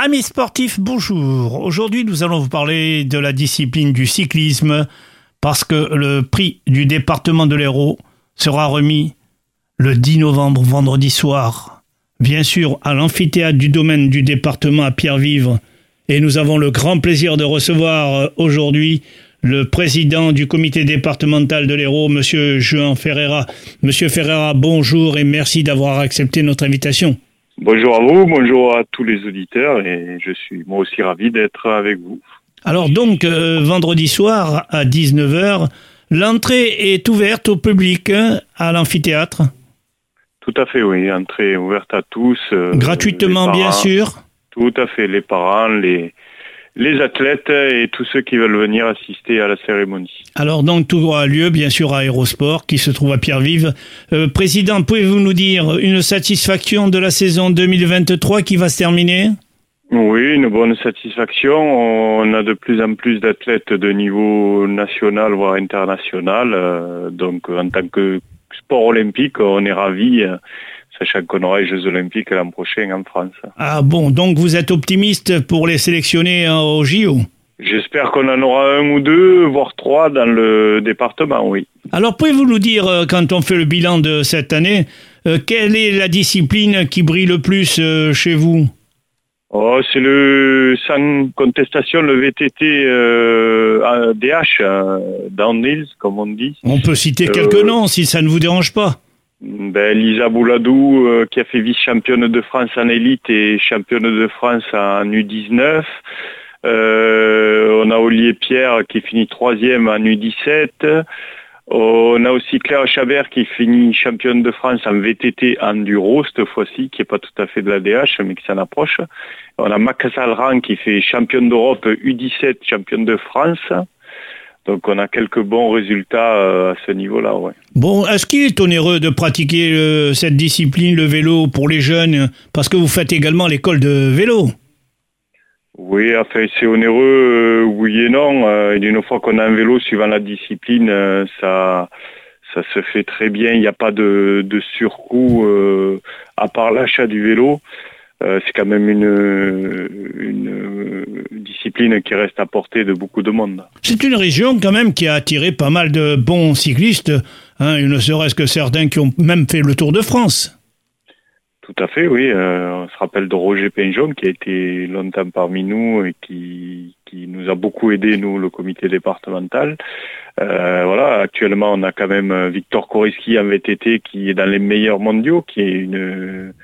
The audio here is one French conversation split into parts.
Amis sportifs, bonjour. Aujourd'hui, nous allons vous parler de la discipline du cyclisme parce que le prix du département de l'Hérault sera remis le 10 novembre, vendredi soir. Bien sûr, à l'amphithéâtre du domaine du département à Pierre-Vivre. Et nous avons le grand plaisir de recevoir euh, aujourd'hui le président du comité départemental de l'Hérault, Monsieur Jean Ferreira. Monsieur Ferreira, bonjour et merci d'avoir accepté notre invitation. Bonjour à vous, bonjour à tous les auditeurs et je suis moi aussi ravi d'être avec vous. Alors donc, euh, vendredi soir à 19h, l'entrée est ouverte au public hein, à l'amphithéâtre Tout à fait, oui, entrée ouverte à tous. euh, Gratuitement, bien sûr Tout à fait, les parents, les, les athlètes et tous ceux qui veulent venir assister à la cérémonie. Alors donc tout aura lieu bien sûr à Aérosport qui se trouve à Pierre-Vive. Euh, président, pouvez-vous nous dire une satisfaction de la saison 2023 qui va se terminer? Oui, une bonne satisfaction. On a de plus en plus d'athlètes de niveau national voire international. Euh, donc en tant que sport olympique, on est ravis. Euh, sachant qu'on aura les Jeux Olympiques l'an prochain en France. Ah bon, donc vous êtes optimiste pour les sélectionner hein, au JO J'espère qu'on en aura un ou deux, voire trois dans le département, oui. Alors pouvez-vous nous dire, euh, quand on fait le bilan de cette année, euh, quelle est la discipline qui brille le plus euh, chez vous? Oh, c'est le sans contestation le VTT euh, DH, euh, downhills comme on dit. On peut citer quelques Euh, noms si ça ne vous dérange pas. Ben, Lisa Bouladou, euh, qui a fait vice-championne de France en élite et championne de France en U19. Euh, on a Olivier Pierre qui finit troisième en U17. On a aussi Claire Chabert qui finit championne de France en VTT enduro cette fois-ci, qui est pas tout à fait de la DH, mais qui s'en approche. On a Max Alran qui fait championne d'Europe U17, championne de France. Donc on a quelques bons résultats euh, à ce niveau-là, ouais. Bon, est-ce qu'il est onéreux de pratiquer euh, cette discipline, le vélo, pour les jeunes? Parce que vous faites également l'école de vélo. Oui, enfin c'est onéreux, euh, oui et non. Euh, et une fois qu'on a un vélo suivant la discipline, ça ça se fait très bien. Il n'y a pas de, de surcoût à part l'achat du vélo. C'est quand même une, discipline qui reste à portée de beaucoup de monde. C'est une région quand même qui a attiré pas mal de bons cyclistes, hein, ne serait-ce que certains qui ont même fait le Tour de France. Tout à fait, oui. Euh, on se rappelle de Roger Pinjon qui a été longtemps parmi nous et qui, qui nous a beaucoup aidé, nous, le comité départemental. Euh, voilà, actuellement, on a quand même Victor Koriski en VTT qui est dans les meilleurs mondiaux, qui est une,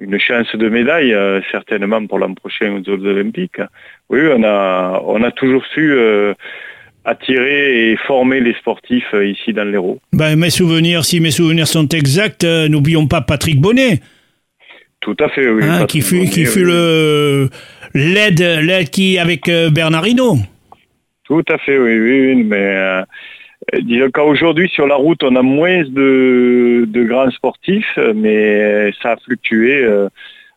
une chance de médaille, euh, certainement pour l'an prochain aux Jeux Olympiques. Oui, on a, on a toujours su euh, attirer et former les sportifs euh, ici dans l'Hérault. Ben, mes souvenirs, si mes souvenirs sont exacts, n'oublions pas Patrick Bonnet, Tout à fait, oui. hein, qui fut, qui fut oui. le l'aide, l'aide qui avec Bernard Hinault. Tout à fait, oui, oui, oui, mais disons qu'aujourd'hui sur la route on a moins de, grands sportifs, mais ça a fluctué euh,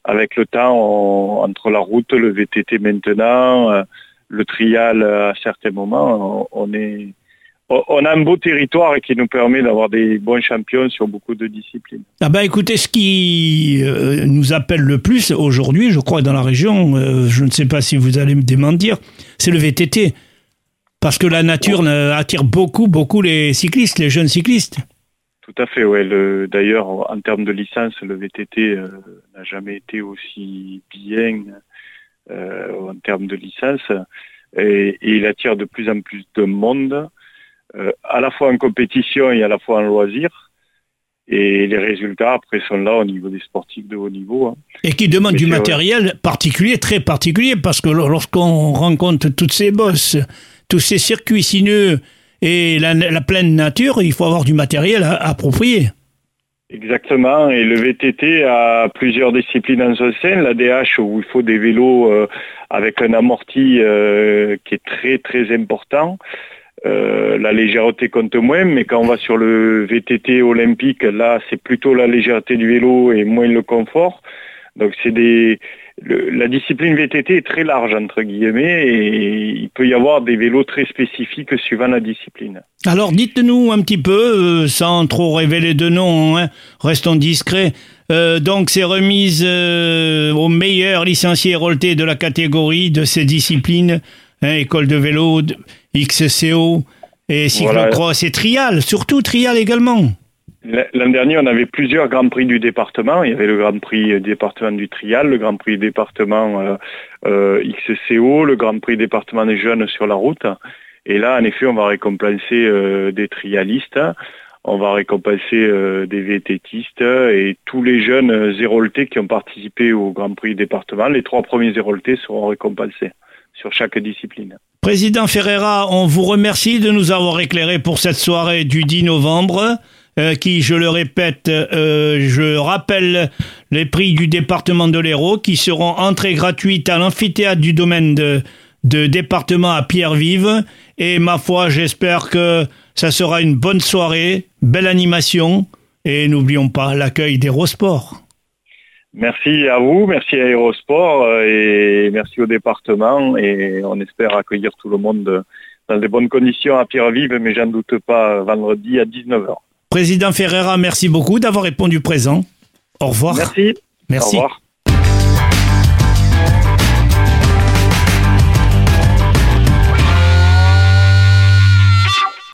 avec le temps entre la route, le VTT maintenant, euh, le trial euh, à certains moments, on, a un beau territoire qui nous permet d'avoir des bons champions sur beaucoup de disciplines. Ah ben écoutez, ce qui euh, nous appelle le plus aujourd'hui, je crois, dans la région, euh, je ne sais pas si vous allez me démentir, c'est le VTT. Parce que la nature euh, attire beaucoup, beaucoup les cyclistes, les jeunes cyclistes. Tout à fait, ouais. Le, d'ailleurs, en termes de licence, le VTT euh, n'a jamais été aussi bien euh, en termes de licence. Et, et il attire de plus en plus de monde, euh, à la fois en compétition et à la fois en loisir. Et les résultats, après, sont là au niveau des sportifs de haut niveau. hein. Et qui demandent du matériel particulier, très particulier, parce que lorsqu'on rencontre toutes ces bosses, tous ces circuits sinueux et la, pleine nature, il faut avoir du matériel approprié. Exactement, et le VTT a plusieurs disciplines en son sein. La DH où il faut des vélos euh, avec un amorti euh, qui est très très important. Euh, la légèreté compte moins, mais quand on va sur le VTT olympique, là c'est plutôt la légèreté du vélo et moins le confort. Donc c'est des la discipline VTT est très large, entre guillemets, et il peut y avoir des vélos très spécifiques suivant la discipline. Alors dites-nous un petit peu, euh, sans trop révéler de nom, hein, restons discrets, euh, donc c'est remise euh, aux meilleurs licenciés héroltés de la catégorie de ces disciplines, hein, école de vélo, XCO, et cyclocross et trial, surtout trial également. L'an dernier, on avait plusieurs grands prix du département. Il y avait le grand prix département du trial, le grand prix département euh, euh XCO, le grand prix département des jeunes sur la route. Et là, en effet, on va récompenser euh, des trialistes, on va récompenser euh, des VTTistes et tous les jeunes zéroltés qui ont participé au grand prix département. Les trois premiers zéroltés seront récompensés sur chaque discipline. Président Ferreira, on vous remercie de nous avoir éclairé pour cette soirée du 10 novembre. Euh, qui, je le répète, euh, je rappelle les prix du département de l'Hérault qui seront entrées gratuites à l'amphithéâtre du domaine de, département à Pierre-Vive. Et ma foi, j'espère que ça sera une bonne soirée, belle animation. Et n'oublions pas l'accueil d'Hérosport. Merci à vous, merci à Aérosport euh, et merci au département et on espère accueillir tout le monde dans de bonnes conditions à Pierre-Vive, mais j'en doute pas vendredi à 19h. Président Ferreira, merci beaucoup d'avoir répondu présent. Au revoir. Merci. Merci. Au revoir.